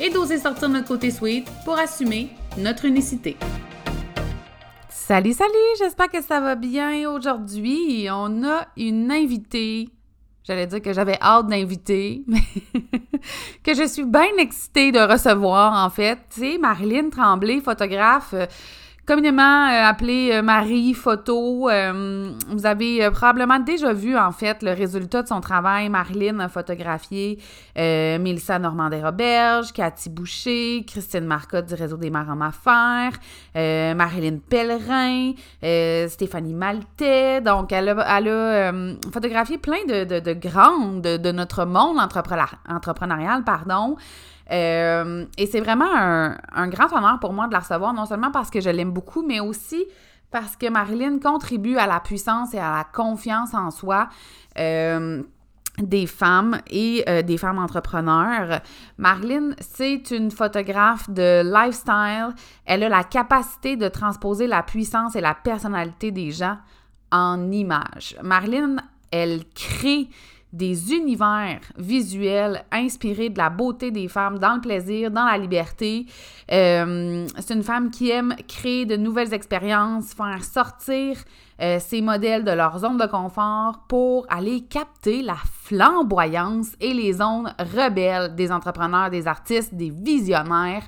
et d'oser sortir notre côté sweet pour assumer notre unicité. Salut, salut, j'espère que ça va bien aujourd'hui. On a une invitée. J'allais dire que j'avais hâte d'inviter, mais que je suis bien excitée de recevoir, en fait. Sais, Marilyn Tremblay, photographe. Communément euh, appelée euh, Marie Photo. Euh, vous avez probablement déjà vu, en fait, le résultat de son travail. Marilyn a photographié Mélissa Normandin-Roberge, Cathy Boucher, Christine Marcotte du Réseau des en Affaires, Marilyn Pellerin, Stéphanie Maltais. Donc, elle a, photographié plein de, de, de grandes de, de, notre monde entrepreneurial, pardon. Euh, et c'est vraiment un, grand honneur pour moi de la recevoir, non seulement parce que je l'aime beaucoup, mais aussi parce que Marilyn contribue à la puissance et à la confiance en soi. Euh, des femmes et euh, des femmes entrepreneurs. Marilyn, c'est une photographe de lifestyle. Elle a la capacité de transposer la puissance et la personnalité des gens en images. Marilyn, elle crée des univers visuels inspirés de la beauté des femmes dans le plaisir, dans la liberté. Euh, c'est une femme qui aime créer de nouvelles expériences, faire sortir euh, ces modèles de leur zone de confort pour aller capter la flamboyance et les ondes rebelles des entrepreneurs, des artistes, des visionnaires.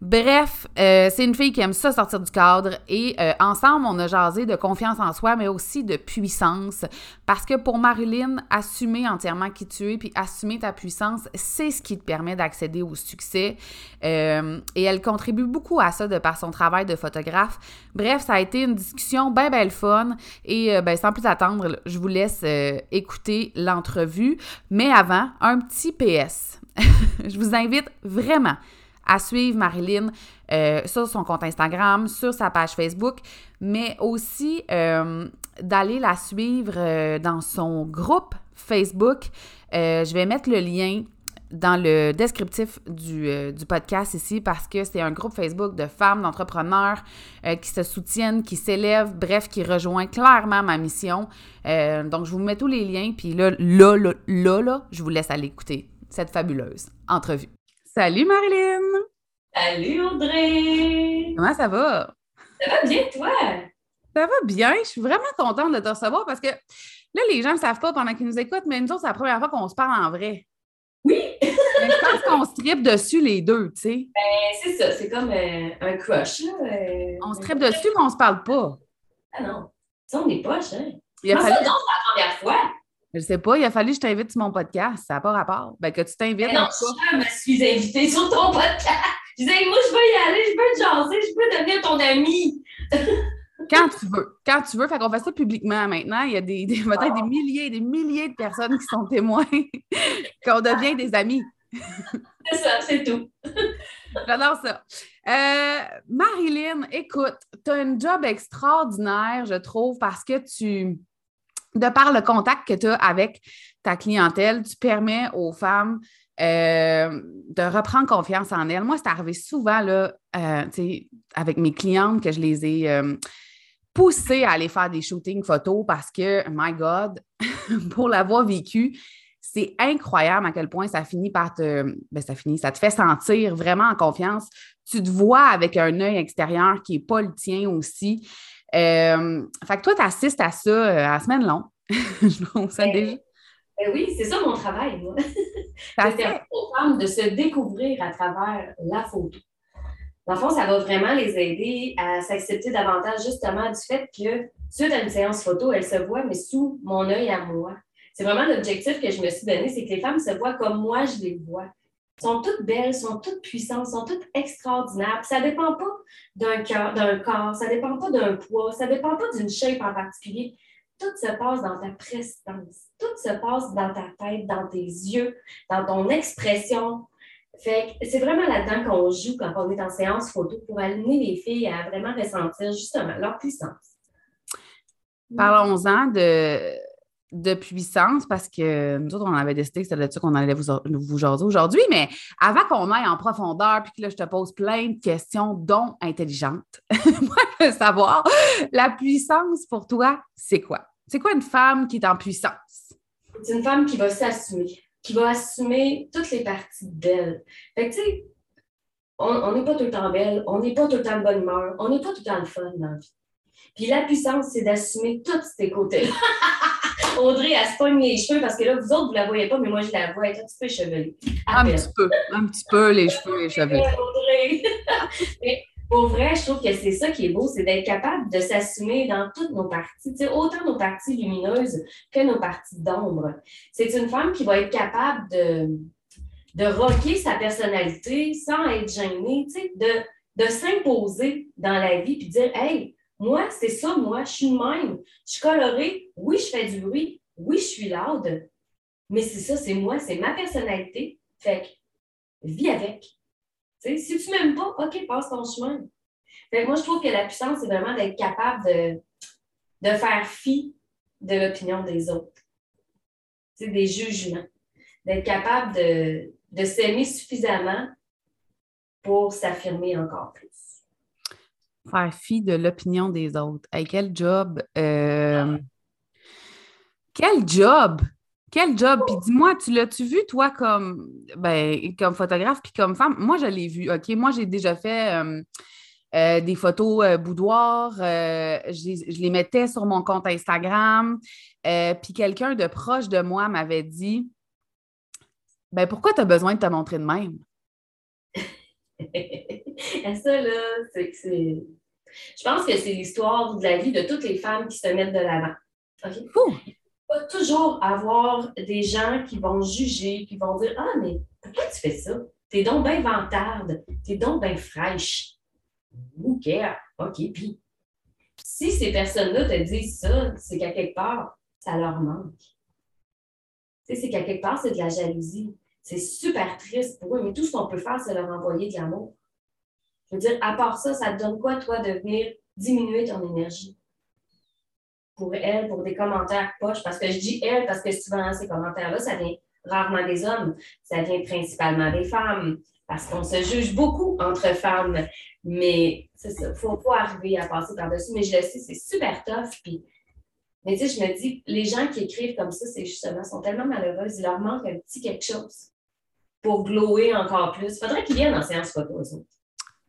Bref, euh, c'est une fille qui aime ça sortir du cadre et euh, ensemble, on a jasé de confiance en soi, mais aussi de puissance. Parce que pour Marilyn, assumer entièrement qui tu es puis assumer ta puissance, c'est ce qui te permet d'accéder au succès. Euh, et elle contribue beaucoup à ça de par son travail de photographe. Bref, ça a été une discussion bien belle fun et ben, sans plus attendre, je vous laisse écouter l'entrevue. Mais avant, un petit PS. je vous invite vraiment à suivre Marilyn euh, sur son compte Instagram, sur sa page Facebook, mais aussi euh, d'aller la suivre euh, dans son groupe Facebook. je vais mettre le lien dans le descriptif du, du, podcast ici parce que c'est un groupe Facebook de femmes, d'entrepreneurs qui se soutiennent, qui s'élèvent, bref, qui rejoint clairement ma mission. donc, je vous mets tous les liens, puis là, là, là, là, là, je vous laisse aller écouter cette fabuleuse entrevue. Salut Marilyn! Salut Audrey! Comment ça va? Ça va bien, toi? Ça va bien. Je suis vraiment contente de te recevoir parce que là, les gens ne savent pas pendant qu'ils nous écoutent, mais nous autres, c'est la première fois qu'on se parle en vrai. Oui! mais je pense qu'on se tripe dessus les deux, tu sais. Ben, c'est ça. C'est comme euh, un crush, là. Euh, on se tripe dessus, mais on se parle pas. Ah non. Ça, on est poches, hein? Il a fallu... c'est la première fois? Je sais pas, il a fallu que je t'invite sur mon podcast. Ça n'a pas rapport. Ben, que tu t'invites. Non, je me suis invitée sur ton podcast. Je disais, moi, je veux y aller, je veux te jaser, je veux devenir ton ami. Quand tu veux. Quand tu veux. Fait qu'on fait ça publiquement maintenant. Il y a des, peut-être des milliers et des milliers de personnes qui sont témoins qu'on devient des amis. c'est ça, c'est tout. J'adore ça. Euh, Marilyn, écoute, tu as un job extraordinaire, je trouve, parce que tu, de par le contact que tu as avec ta clientèle, tu permets aux femmes euh, de reprendre confiance en elles. Moi, c'est arrivé souvent là, euh, avec mes clientes que je les ai euh, poussées à aller faire des shootings photos parce que, my God, pour l'avoir vécu, c'est incroyable à quel point ça finit par te. Ben, ça finit, ça te fait sentir vraiment en confiance. Tu te vois avec un œil extérieur qui n'est pas le tien aussi. Fait que toi, tu assistes à ça à semaine longue. je pense ça déjà. Ben oui, c'est ça mon travail, moi. c'est aux femmes de se découvrir à travers la photo. Dans le fond, ça va vraiment les aider à s'accepter davantage justement du fait que suite à une séance photo, elles se voient, mais sous mon œil à moi. C'est vraiment l'objectif que je me suis donné, c'est que les femmes se voient comme moi, je les vois. Sont toutes belles, sont toutes puissantes, sont toutes extraordinaires. ça ne dépend pas d'un cœur, d'un corps, ça ne dépend pas d'un poids, ça ne dépend pas d'une shape en particulier tout se passe dans ta prestance, tout se passe dans ta tête, dans tes yeux, dans ton expression Fait c'est vraiment là-dedans qu'on joue quand on est en séance photo pour amener les filles à vraiment ressentir justement leur puissance. Parlons-en de, de puissance parce que nous autres, on avait décidé que c'était de ça qu'on allait vous, vous jaser aujourd'hui. Mais avant qu'on aille en profondeur, puis que là, je te pose plein de questions, dont intelligentes, moi, je veux savoir, la puissance pour toi, c'est quoi? C'est quoi une femme qui est en puissance? C'est une femme qui va s'assumer, qui va assumer toutes les parties d'elle. Fait que, tu sais, on n'est pas tout le temps belle, on n'est pas tout le temps de bonne humeur, on n'est pas tout le temps le fun dans la vie. Puis la puissance, c'est d'assumer tous ces côtés-là. Audrey, elle se pogne les cheveux parce que là, vous autres, vous ne la voyez pas, mais moi, je la vois. Elle est un petit peu chevelue. Un petit peu. Un petit peu, les cheveux, cheveux. Audrey. mais pour vrai, je trouve que c'est ça qui est beau, c'est d'être capable de s'assumer dans toutes nos parties, autant nos parties lumineuses que nos parties d'ombre. C'est une femme qui va être capable de, de rocker sa personnalité sans être gênée, de, de s'imposer dans la vie puis dire Hey, moi, c'est ça, moi, je suis même. Je suis colorée, oui, je fais du bruit, oui, je suis loud, mais c'est ça, c'est moi, c'est ma personnalité. Fait que, vis avec. si tu m'aimes pas, OK, passe ton chemin. Fait que moi, je trouve que la puissance, c'est vraiment d'être capable de, de faire fi de l'opinion des autres. des jugements. D'être capable de, de s'aimer suffisamment pour s'affirmer encore plus faire fi de l'opinion des autres. Hey, quel job! Euh, quel job! Quel job! Puis dis-moi, tu l'as-tu vu, toi, comme, ben, comme photographe puis comme femme? Moi, je l'ai vu. OK, moi, j'ai déjà fait euh, euh, des photos boudoir. je les mettais sur mon compte Instagram. puis quelqu'un de proche de moi m'avait dit ben, pourquoi tu as besoin de te montrer de même? Ça, là, c'est je pense que c'est l'histoire de la vie de toutes les femmes qui se mettent de l'avant. Il va toujours avoir des gens qui vont juger, qui vont dire Ah, mais pourquoi tu fais ça? T'es donc bien vantarde, t'es donc bien fraîche. Who care? OK, puis si ces personnes-là te disent ça, c'est qu'à quelque part, ça leur manque. C'est qu'à quelque part, c'est de la jalousie. C'est super triste pour eux, mais tout ce qu'on peut faire, c'est leur envoyer de l'amour. Je veux dire, à part ça, ça te donne quoi, toi, de venir diminuer ton énergie? Pour elle, pour des commentaires poches, parce que je dis elle, parce que souvent, ces commentaires-là, ça vient rarement des hommes, ça vient principalement des femmes, parce qu'on se juge beaucoup entre femmes. Mais c'est ça, il faut pas arriver à passer par-dessus. Mais je le sais, c'est super tough. Puis, mais tu sais, je me dis, les gens qui écrivent comme ça, c'est justement, sont tellement malheureuses, il leur manque un petit quelque chose pour glower encore plus. Il faudrait qu'ils viennent en séance photo, aussi.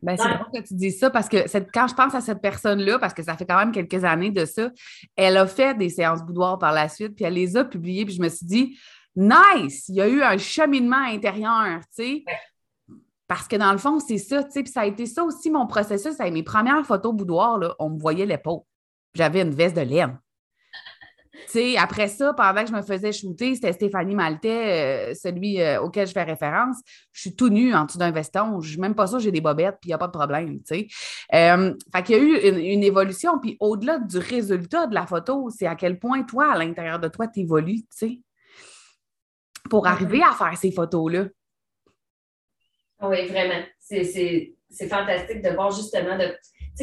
Ben, c'est bon que tu dis ça parce que quand je pense à cette personne-là, parce que ça fait quand même quelques années de ça, elle a fait des séances boudoir par la suite, puis elle les a publiées, puis je me suis dit, nice, il y a eu un cheminement intérieur, tu sais. Parce que dans le fond, c'est ça, tu sais, puis ça a été ça aussi mon processus avec mes premières photos boudoir, là, on me voyait l'épaule. J'avais une veste de laine après ça, pendant que je me faisais shooter, c'était Stéphanie Maltais, euh, celui euh, auquel je fais référence. Je suis tout nu en dessous d'un veston. Je suis même pas ça, j'ai des bobettes, puis il n'y a pas de problème. Tu euh, fait qu'il y a eu une, évolution. Puis au-delà du résultat de la photo, c'est à quel point toi, à l'intérieur de toi, tu évolues, tu sais, pour arriver à faire ces photos-là. Oui, vraiment. C'est fantastique de voir justement de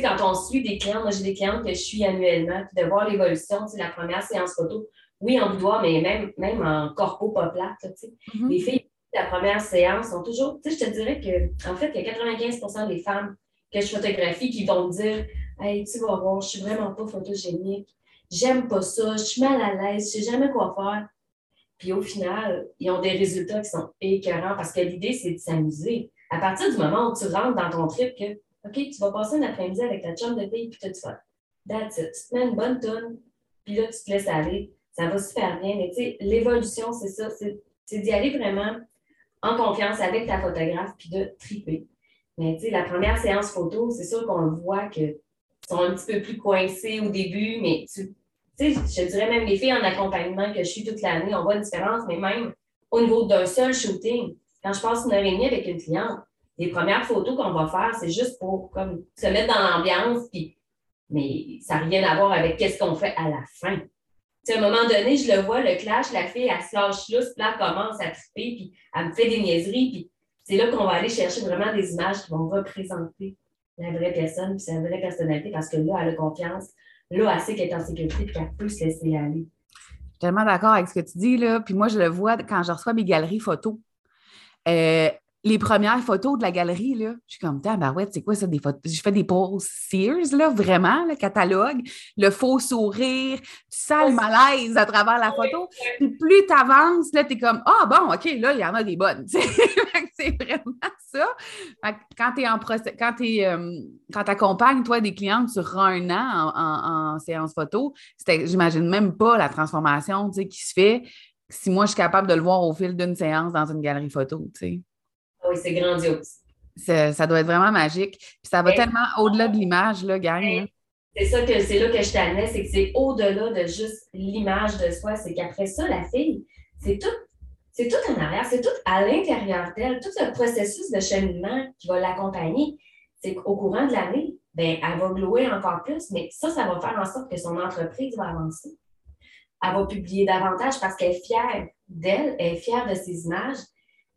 sais, quand on suit des clients, moi j'ai des clientes que je suis annuellement, puis de voir l'évolution, tu la première séance photo, oui, en boudoir, mais même, même en corpo pas plate, tu sais. Mm-hmm. Les filles, la première séance sont toujours, tu sais, je te dirais que, en fait, il y a 95% des femmes que je photographie qui vont me dire Hey, tu vas voir, je suis vraiment pas photogénique, j'aime pas ça, je suis mal à l'aise, je sais jamais quoi faire. Puis au final, ils ont des résultats qui sont écœurants parce que l'idée, c'est de s'amuser. À partir du moment où tu rentres dans ton trip, que OK, tu vas passer un après-midi avec ta chum de fille, puis tout ça. That's. Tu te mets une bonne tonne, puis là, tu te laisses aller. Ça va super bien. Mais tu sais, l'évolution, c'est ça. C'est d'y aller vraiment en confiance avec ta photographe, puis de triper. Mais tu sais, la première séance photo, c'est sûr qu'on voit que sont un petit peu plus coincés au début, mais tu sais, je dirais même les filles en accompagnement que je suis toute l'année, on voit une différence, mais même au niveau d'un seul shooting, quand je passe une heure et demie avec une cliente, les premières photos qu'on va faire, c'est juste pour comme, se mettre dans l'ambiance, puis, mais ça n'a rien à voir avec qu'est-ce qu'on fait à la fin. à un moment donné, je le vois, le clash, la fille, elle se lâche puis là, elle commence à triper, puis elle me fait des niaiseries, puis c'est là qu'on va aller chercher vraiment des images qui vont représenter la vraie personne, puis sa vraie personnalité, parce que là, elle a confiance. Là, elle sait qu'elle est en sécurité, puis qu'elle peut se laisser aller. Je suis tellement d'accord avec ce que tu dis, là. Puis moi, je le vois quand je reçois mes galeries photos. Euh, les premières photos de la galerie, là, je suis comme, bah ouais, c'est quoi ça, des photos? Je fais des poses Sears, là, vraiment, le catalogue, le faux sourire, tu sens le malaise à travers la photo. Puis plus tu avances, là, tu es comme, ah bon, OK, là, il y en a des bonnes. c'est vraiment ça. quand tu es en procès, quand tu euh, quand accompagnes, toi, des clientes sur un an en, séance photo, j'imagine même pas la transformation, qui se fait si moi, je suis capable de le voir au fil d'une séance dans une galerie photo, tu sais. Oui, c'est grandiose. Ça, doit être vraiment magique. Puis ça va tellement au-delà de l'image, là, gang. C'est ça que c'est là que je t'amenais, c'est que c'est au-delà de juste l'image de soi. C'est qu'après ça, la fille, c'est tout, c'est tout en arrière, c'est tout à l'intérieur d'elle, tout le processus de cheminement qui va l'accompagner. C'est qu'au courant de l'année, ben, elle va louer encore plus, mais ça, ça va faire en sorte que son entreprise va avancer. Elle va publier davantage parce qu'elle est fière d'elle, elle est fière de ses images,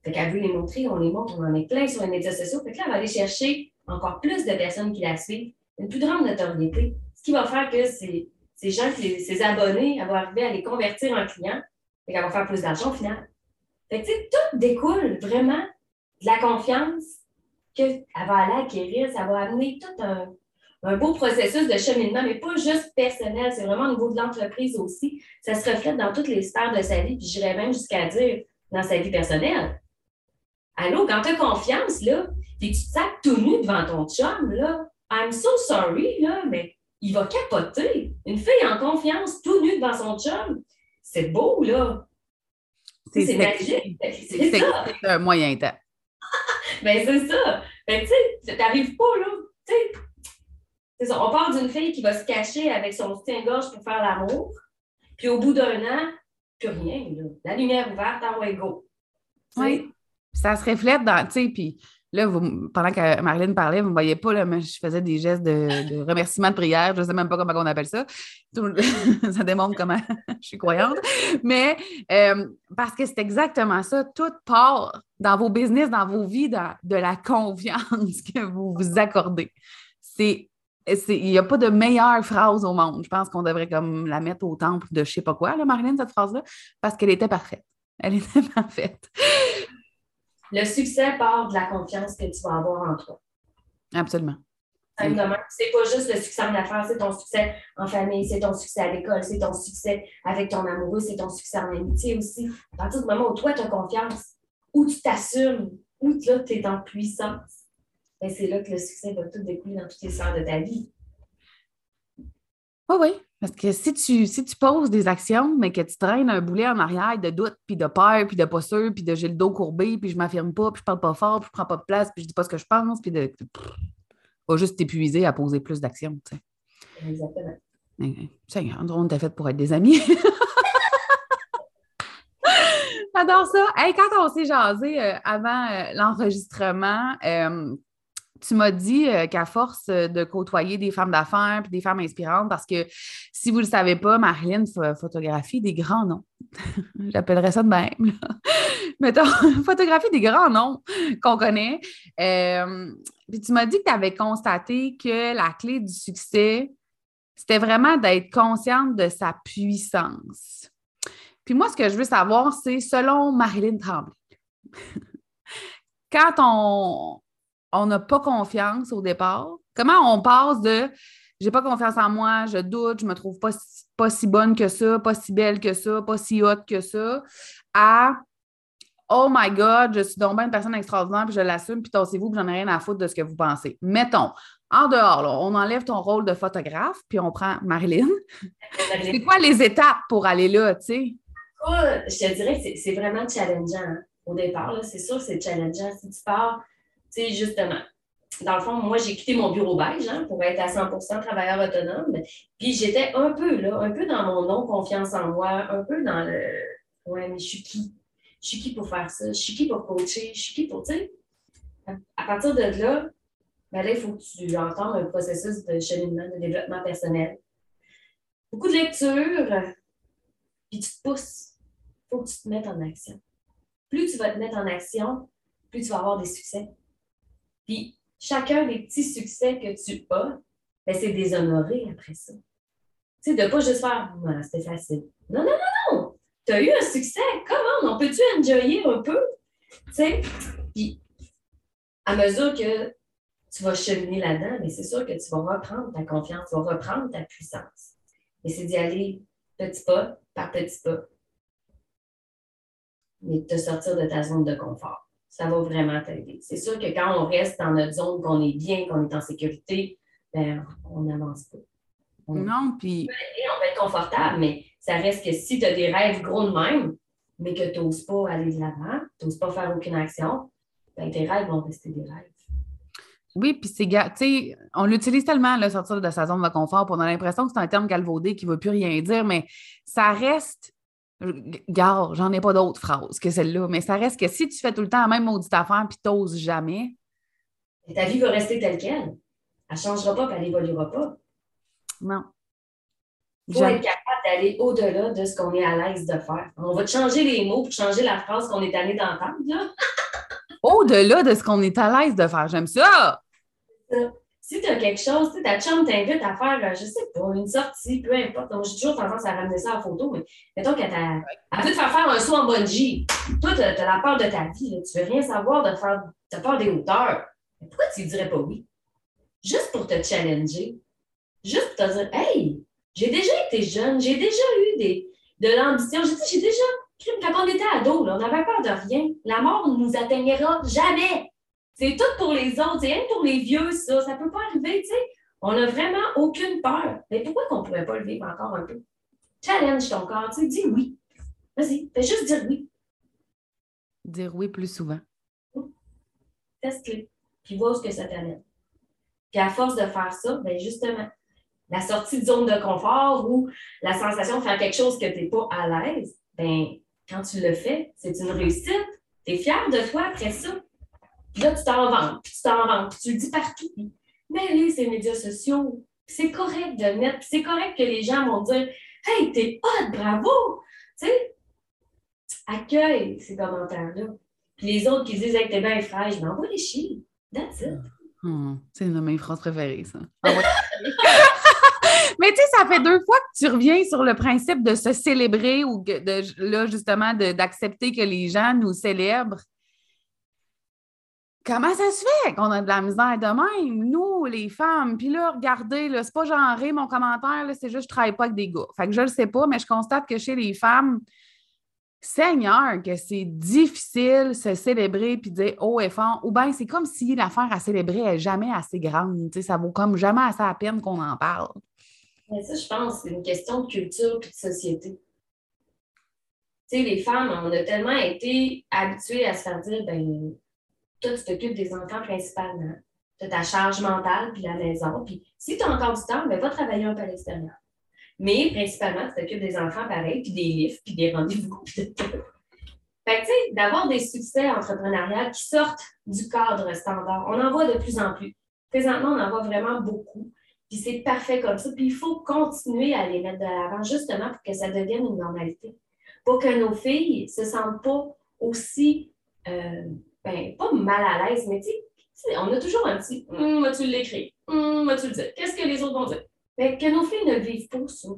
fait qu'elle veut les montrer, on les montre, on en est plein sur les médias sociaux. Fait que là, elle va aller chercher encore plus de personnes qui la suivent, une plus grande notoriété. Ce qui va faire que ces, ces gens, ces abonnés, elle va arriver à les convertir en clients. Fait qu'elle va faire plus d'argent au final. Fait que, tout découle vraiment de la confiance qu'elle va aller acquérir. Ça va amener tout un, un beau processus de cheminement, mais pas juste personnel, c'est vraiment au niveau de l'entreprise aussi. Ça se reflète dans toutes les sphères de sa vie, puis j'irais même jusqu'à dire dans sa vie personnelle. Allô, quand tu as confiance, là, puis tu te sacres tout nu devant ton chum, là, I'm so sorry, là, mais il va capoter. Une fille en confiance, tout nu devant son chum, c'est beau, là. C'est magique. C'est ça. C'est un moyen temps. ben, c'est ça. Ben, tu sais, t'arrives pas, là. Tu sais, c'est ça. On part d'une fille qui va se cacher avec son soutien-gorge pour faire l'amour. Puis au bout d'un an, plus rien, là. La lumière ouverte, en way go. Oui. Ça se reflète dans, tu sais, puis là, pendant que Marlène parlait, vous ne voyez pas, là, mais je faisais des gestes de, remerciement de prière. Je ne sais même pas comment on appelle ça. ça démontre comment je suis croyante. Mais euh, parce que c'est exactement ça. Tout part dans vos business, dans vos vies, de la confiance que vous vous accordez. C'est il n'y a pas de meilleure phrase au monde. Je pense qu'on devrait comme la mettre au temple de je ne sais pas quoi, là, Marlène, cette phrase-là, parce qu'elle était parfaite. Elle était parfaite. Le succès part de la confiance que tu vas avoir en toi. Absolument. Simplement. C'est pas juste le succès en affaires, c'est ton succès en famille, c'est ton succès à l'école, c'est ton succès avec ton amoureux, c'est ton succès en amitié aussi. À partir du moment où toi, tu as confiance, où tu t'assumes, où tu es en puissance, ben, c'est là que le succès va tout découler dans toutes les sphères de ta vie. Oui, oui. Parce que si tu, si tu poses des actions, mais que tu traînes un boulet en arrière de doute, puis de peur, puis de pas sûr, puis de j'ai le dos courbé, puis je m'affirme pas, puis je parle pas fort, puis je prends pas de place, puis je dis pas ce que je pense, puis de. va juste t'épuiser à poser plus d'actions. Tu sais. Exactement. Seigneur, on t'a fait pour être des amis. J'adore ça. Hey, quand on s'est jasé euh, avant euh, l'enregistrement, euh, tu m'as dit euh, qu'à force euh, de côtoyer des femmes d'affaires et des femmes inspirantes, parce que si vous ne le savez pas, Marilyn photographie des grands noms. J'appellerais ça de même. Mettons, photographie des grands noms qu'on connaît. Euh, puis tu m'as dit que tu avais constaté que la clé du succès, c'était vraiment d'être consciente de sa puissance. Puis moi, ce que je veux savoir, c'est selon Marilyn Tremblay, quand on, on n'a pas confiance au départ? Comment on passe de j'ai pas confiance en moi, je doute, je me trouve pas, pas si bonne que ça, pas si belle que ça, pas si haute que ça, à Oh my God, je suis donc bien une personne extraordinaire, puis je l'assume, puis tassez-vous, puis j'en ai rien à foutre de ce que vous pensez. Mettons, en dehors, on enlève ton rôle de photographe, puis on prend Marilyn. c'est quoi les étapes pour aller là, tu sais? je te dirais que c'est vraiment challengeant. Hein. Au départ, c'est sûr c'est challengeant. Si tu pars tu sais, justement, dans le fond, moi, j'ai quitté mon bureau beige hein, pour être à 100% travailleur autonome. Puis j'étais un peu là, un peu dans mon non-confiance en moi, un peu dans le Ouais, mais je suis qui? Je suis qui pour faire ça? Je suis qui pour coacher? Je suis qui pour, tu sais? À partir de là, ben là, il faut que tu entendes un processus de cheminement, de développement personnel. Beaucoup de lecture, puis tu te pousses. Il faut que tu te mettes en action. Plus tu vas te mettre en action, plus tu vas avoir des succès. Puis chacun des petits succès que tu as, ben, c'est déshonoré après ça. Tu sais, de pas juste faire voilà, c'était facile. Non, non, non, non! Tu as eu un succès, comment? On peut-tu enjoyer un peu? Tu sais, puis à mesure que tu vas cheminer là-dedans, mais c'est sûr que tu vas reprendre ta confiance, tu vas reprendre ta puissance. Mais c'est d'y aller petit pas par petit pas. Mais de te sortir de ta zone de confort. Ça va vraiment t'aider. C'est sûr que quand on reste dans notre zone, qu'on est bien, qu'on est en sécurité, ben, on n'avance pas. non, puis. On va être confortable, mais ça reste que si tu as des rêves gros de même, mais que tu n'oses pas aller de l'avant, tu n'oses pas faire aucune action, ben, tes rêves vont rester des rêves. Oui, puis c'est, tu sais, on l'utilise tellement, le sortir de sa zone de confort, on a l'impression que c'est un terme galvaudé qui ne veut plus rien dire, mais ça reste, gare, j'en ai pas d'autres phrases que celle-là, mais ça reste que si tu fais tout le temps la même maudite affaire puis tu n'oses jamais. ta vie va rester telle qu'elle. Elle ne changera pas, puis elle n'évoluera pas. Non. Il faut être capable d'aller au-delà de ce qu'on est à l'aise de faire. On va te changer les mots pour changer la phrase qu'on est allé d'entendre. au-delà de ce qu'on est à l'aise de faire. J'aime ça! Si tu as quelque chose, ta chum t'invite à faire, euh, je sais pas, une sortie, peu importe. J'ai toujours tendance à ramener ça en photo, mais mettons qu'elle veut te faire faire un saut en bungee. Toi, tu as, la peur de ta vie. Tu Tu veux rien savoir de faire. Tu as peur des hauteurs. pourquoi tu ne dirais pas oui? Juste pour te challenger. Juste pour te dire, hey, j'ai déjà été jeune, j'ai déjà eu des, de l'ambition. J'ai déjà quand on était ado, on n'avait peur de rien. La mort ne nous atteignera jamais. C'est tout pour les autres. C'est rien pour les vieux, ça. Ça ne peut pas arriver, tu sais. On n'a vraiment aucune peur. Mais pourquoi qu'on ne pourrait pas le vivre encore un peu? Challenge ton corps, tu sais, dis oui. Vas-y, fais juste dire oui. Dire oui plus souvent. Teste-le, puis vois ce que ça t'amène. Puis à force de faire ça, bien justement, la sortie de zone de confort ou la sensation de faire quelque chose que tu n'es pas à l'aise, bien, quand tu le fais, c'est une réussite. Tu es fier de toi après ça. Là, tu t'en vends, tu t'en vends, puis tu le dis partout. Mais allez, ces médias sociaux, c'est correct de mettre, c'est correct que les gens vont dire Hey, t'es hot, bravo! Tu sais, accueille ces commentaires-là. Puis les autres qui disent Hey, t'es bien fraîche, je m'envoie les chiens. That's it. Hmm, c'est une de mes phrases préférées, ça. Mais tu sais, ça fait deux fois que tu reviens sur le principe de se célébrer ou de, là, justement, d'accepter que les gens nous célèbrent. Comment ça se fait qu'on a de la misère de même, nous, les femmes? Puis là, regardez, là, c'est pas genré mon commentaire, c'est juste je travaille pas avec des gars. Fait que je le sais pas, mais je constate que chez les femmes, Seigneur, que c'est difficile se célébrer puis dire haut et fort, ou bien c'est comme si l'affaire à célébrer n'est jamais assez grande. Ça vaut comme jamais assez la peine qu'on en parle. Mais ça, je pense, c'est une question de culture et de société. Les femmes, on a tellement été habituées à se faire dire, ben, toi, tu t'occupes des enfants principalement. Tu as ta charge mentale puis la maison. Puis si tu as encore du temps, ben, va travailler un peu à l'extérieur. Mais principalement, tu t'occupes des enfants pareil, puis des livres, puis des rendez-vous. fait que, tu sais, d'avoir des succès entrepreneuriaux qui sortent du cadre standard, on en voit de plus en plus. Présentement, on en voit vraiment beaucoup. Puis c'est parfait comme ça. Puis il faut continuer à les mettre de l'avant justement pour que ça devienne une normalité. Pour que nos filles se sentent pas aussi, euh, ben, pas mal à l'aise, mais tu sais, on a toujours un petit hum, vas-tu l'écrire? Hum, vas-tu le dire? Qu'est-ce que les autres vont dire? Ben, que nos filles ne vivent pas ça.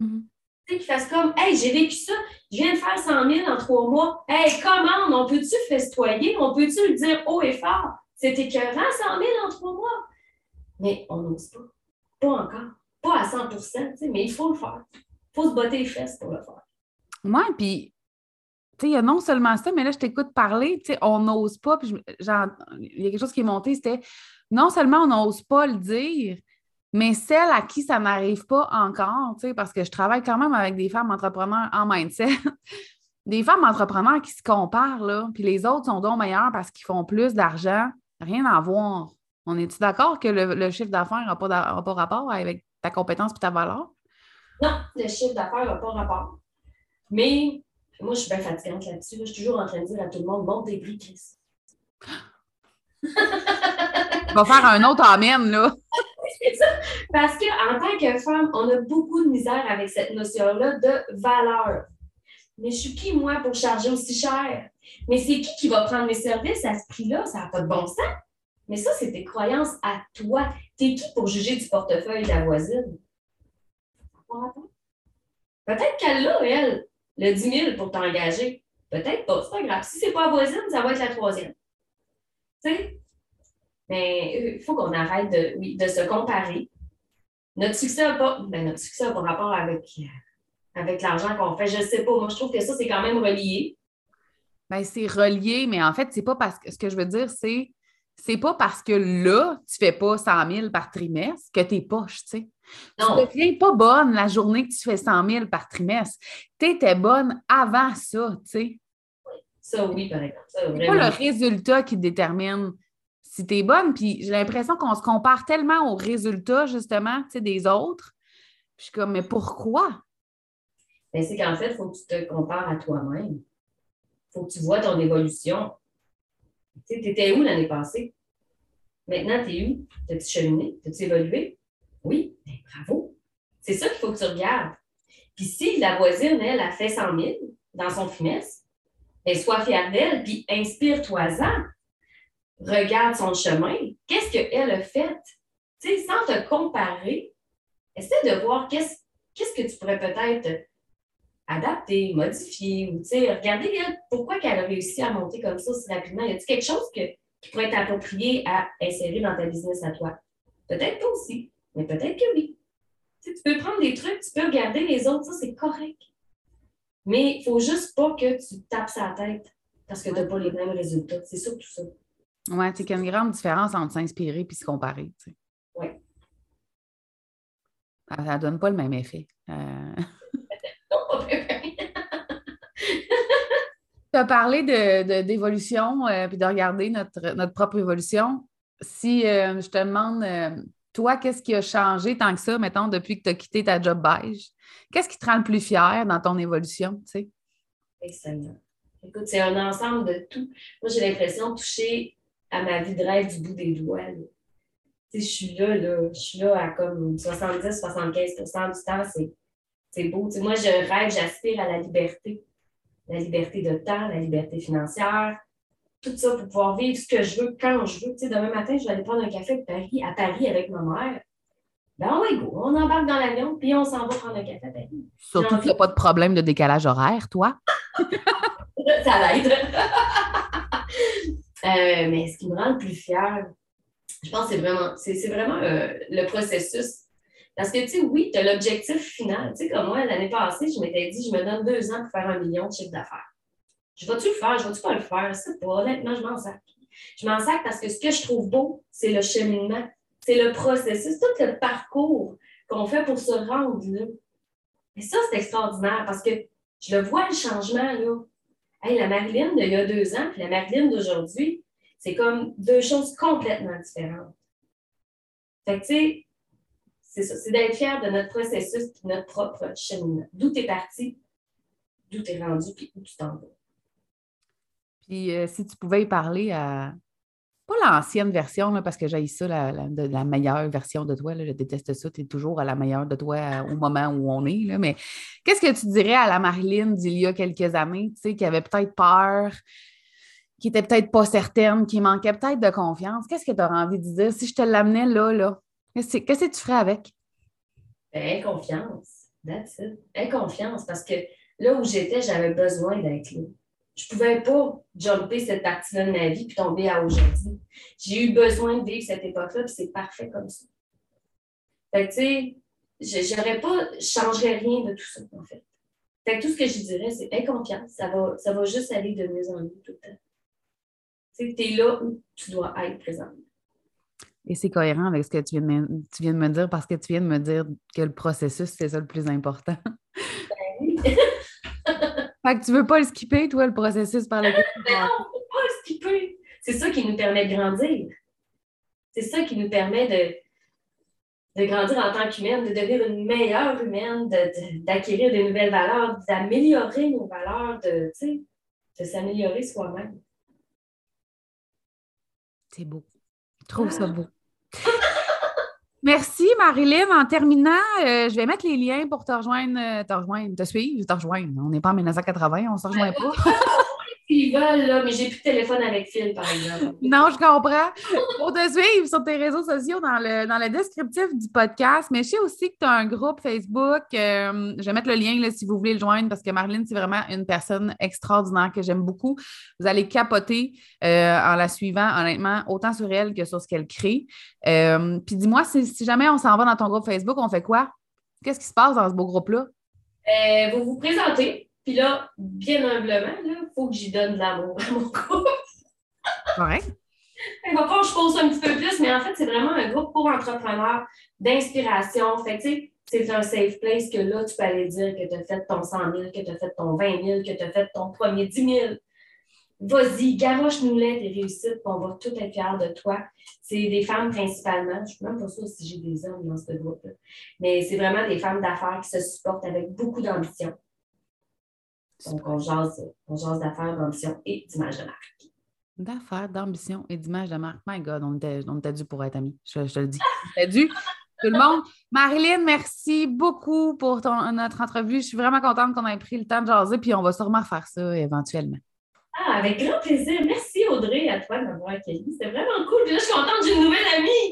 Mm-hmm. Tu sais, qu'ils fassent comme Hey, j'ai vécu ça, je viens de faire 100 000 en trois mois. Hey, comment? On peut-tu festoyer? On peut-tu le dire haut et fort? C'était écœurant, 100 000 en trois mois. Mais on n'ose pas. Pas encore. Pas à 100% mais il faut le faire. Il faut se botter les fesses pour le faire. Oui, puis, sais, il y a non seulement ça, mais là, je t'écoute parler, tu sais, on n'ose pas. Puis, il y a quelque chose qui est monté, c'était non seulement on n'ose pas le dire, mais celles à qui ça n'arrive pas encore, tu sais, parce que je travaille quand même avec des femmes entrepreneurs en mindset, des femmes entrepreneurs qui se comparent, là, puis les autres sont donc meilleurs parce qu'ils font plus d'argent, rien à voir. On est-tu d'accord que le, chiffre d'affaires n'a pas, pas, rapport avec ta compétence et ta valeur? Non, le chiffre d'affaires n'a pas rapport. Mais moi, je suis bien fatigante là-dessus. Je suis toujours en train de dire à tout le monde, monte des prix, Chris. On va faire un autre amen, là. C'est ça. Parce qu'en tant que femme, on a beaucoup de misère avec cette notion-là de valeur. Mais je suis qui, moi, pour charger aussi cher? Mais c'est qui qui va prendre mes services à ce prix-là? Ça n'a pas de bon sens. Mais ça, c'est tes croyances à toi. T'es qui pour juger du portefeuille de la voisine? Peut-être qu'elle a, elle, le 10 000 pour t'engager. Peut-être pas, c'est pas grave. Si c'est pas voisine, ça va être la troisième. Tu sais? Mais il euh, faut qu'on arrête de, oui, de se comparer. Notre succès n'a pas, ben, notre succès pas rapport avec, avec l'argent qu'on fait. Je ne sais pas. Moi, je trouve que ça, c'est quand même relié. Ben, c'est relié, mais en fait, c'est pas parce que ce que je veux dire, c'est c'est pas parce que là, tu fais pas 100 000 par trimestre que tu es poche, tu sais. Tu ne deviens pas bonne la journée que tu fais 100 000 par trimestre. Tu étais bonne avant ça, tu sais. Ça, oui, par exemple. C'est pas le résultat qui détermine si tu es bonne. Puis j'ai l'impression qu'on se compare tellement aux résultats, justement, tu sais, des autres. Puis je suis comme, mais pourquoi? Ben, c'est qu'en fait, il faut que tu te compares à toi-même. Il faut que tu vois ton évolution. Tu étais où l'année passée? Maintenant, tu es où? T'as-tu cheminé? T'as-tu évolué? Oui, ben, bravo. C'est ça qu'il faut que tu regardes. Puis si la voisine, elle, a fait 100 000 dans son trimestre, ben, sois fière d'elle, puis inspire-toi-en. Regarde son chemin. Qu'est-ce qu'elle a fait? Tu sais, sans te comparer, essaie de voir qu'est-ce, qu'est-ce que tu pourrais peut-être adapter, modifier, ou regarder pourquoi elle a réussi à monter comme ça aussi rapidement. Y a-t-il quelque chose que, qui pourrait être approprié à insérer dans ta business à toi? Peut-être pas aussi, mais peut-être que oui. tu peux prendre des trucs, tu peux regarder les autres, ça c'est correct. Mais il ne faut juste pas que tu tapes sa tête parce que tu n'as pas les mêmes résultats. C'est surtout ça. Oui, c'est qu'il y a une grande différence entre s'inspirer et se comparer. Oui. Ça ne donne pas le même effet. Euh... tu as parlé d'évolution de, euh, puis de regarder notre, notre, propre évolution. Si euh, je te demande, euh, toi, qu'est-ce qui a changé tant que ça, mettons, depuis que tu as quitté ta job beige? Qu'est-ce qui te rend le plus fier dans ton évolution? Tu sais? Écoute, c'est un ensemble de tout. Moi, j'ai l'impression de toucher à ma vie de rêve du bout des doigts. Tu sais, je suis là, là, je suis là à comme 70-75% du temps, c'est beau. Tu sais, moi, je rêve, j'aspire à la liberté la liberté de temps, la liberté financière, tout ça pour pouvoir vivre ce que je veux quand je veux. Tu sais, demain matin, je vais aller prendre un café de Paris, à Paris avec ma mère. Ben oui, go, on embarque dans l'avion, puis on s'en va prendre un café à Paris. Surtout qu'il n'y a pas de problème de décalage horaire, toi. ça l'aide. euh, mais ce qui me rend le plus fier, je pense que c'est vraiment, c'est, vraiment euh, le processus parce que, tu sais, oui, tu as l'objectif final. Tu sais, comme moi, l'année passée, je m'étais dit, je me donne deux ans pour faire un million de chiffre d'affaires. Je vais-tu le faire? Je vais-tu pas le faire? C'est pas. Honnêtement, je m'en sac. Je m'en sac parce que ce que je trouve beau, c'est le cheminement, c'est le processus, tout le parcours qu'on fait pour se rendre là. Et ça, c'est extraordinaire parce que je le vois, le changement, là. Hey, la Marilyn d'il y a deux ans puis la Marilyn d'aujourd'hui, c'est comme deux choses complètement différentes. Fait que, tu sais, c'est ça, c'est d'être fier de notre processus et notre propre cheminement. D'où tu es parti, d'où tu es rendu, puis où tu t'en vas. Puis euh, si tu pouvais y parler à pas l'ancienne version, parce que j'ai ça, la, la, meilleure version de toi. je déteste ça. Tu es toujours à la meilleure de toi euh, au moment où on est. Là, mais qu'est-ce que tu dirais à la Marilyn d'il y a quelques années, qui avait peut-être peur, qui était peut-être pas certaine, qui manquait peut-être de confiance? Qu'est-ce que tu aurais envie de dire? Si je te l'amenais là, là? Qu'est-ce que tu ferais avec? Ben, inconfiance. That's it. Inconfiance, parce que là où j'étais, j'avais besoin d'être là. Je ne pouvais pas jumper cette partie-là de ma vie puis tomber à aujourd'hui. J'ai eu besoin de vivre cette époque-là, puis c'est parfait comme ça. Fait que, tu sais, je n'aurais pas, changé rien de tout ça, en fait. Tout ce que je dirais, c'est inconfiance. Ça va, ça va juste aller de mieux en mieux tout le temps. Tu sais, es là où tu dois être présent. Et c'est cohérent avec ce que tu viens, de me, tu viens de me dire parce que tu viens de me dire que le processus, c'est ça le plus important. Ben oui. fait que tu veux pas le skipper, toi, le processus par lequel tu Non, on peut pas le skipper. C'est ça qui nous permet de grandir. C'est ça qui nous permet de, de grandir en tant qu'humaine, de devenir une meilleure humaine, d'acquérir de, nouvelles valeurs, d'améliorer nos valeurs, de, de s'améliorer soi-même. C'est beau. Je trouve ça beau. Merci, Marilyn. En terminant, euh, je vais mettre les liens pour te rejoindre, euh, te rejoindre, te suivre, te rejoindre. On n'est pas en 1980, on ne se rejoint pas. Ils veulent, là, mais j'ai plus de téléphone avec Phil, par exemple. non, je comprends. Pour te suivre sur tes réseaux sociaux dans le, dans le descriptif du podcast, mais je sais aussi que tu as un groupe Facebook. Euh, je vais mettre le lien là, si vous voulez le joindre parce que Marilyn, c'est vraiment une personne extraordinaire que j'aime beaucoup. Vous allez capoter euh, en la suivant, honnêtement, autant sur elle que sur ce qu'elle crée. Euh, puis dis-moi, si, si, jamais on s'en va dans ton groupe Facebook, on fait quoi? Qu'est-ce qui se passe dans ce beau groupe-là? vous vous présentez. Puis là, bien humblement, il faut que j'y donne de l'amour à mon couple. Ouais. Il va falloir que je pose un petit peu plus, mais en fait, c'est vraiment un groupe pour entrepreneurs d'inspiration. Fait tu sais, c'est un safe place que là, tu peux aller dire que tu as fait ton 100 000, que tu as fait ton 20 000, que tu as fait ton premier 10 000. Vas-y, garoche-nous-les tes réussites, on va tout être fiers de toi. C'est des femmes principalement. Je ne suis même pas sûre si j'ai des hommes dans ce groupe-là. Mais c'est vraiment des femmes d'affaires qui se supportent avec beaucoup d'ambition. Donc, on jase, on jase d'affaires, d'ambition et d'image de marque. D'affaires, d'ambition et d'image de marque. My God, on était, on dû pour être amis. Je, te le dis. On dû. Tout le monde. Marilyn, merci beaucoup pour ton, notre entrevue. Je suis vraiment contente qu'on ait pris le temps de jaser, puis on va sûrement faire ça éventuellement. Ah, avec grand plaisir. Merci Audrey à toi de m'avoir accueilli. C'était vraiment cool. Puis là, je suis contente d'une nouvelle amie.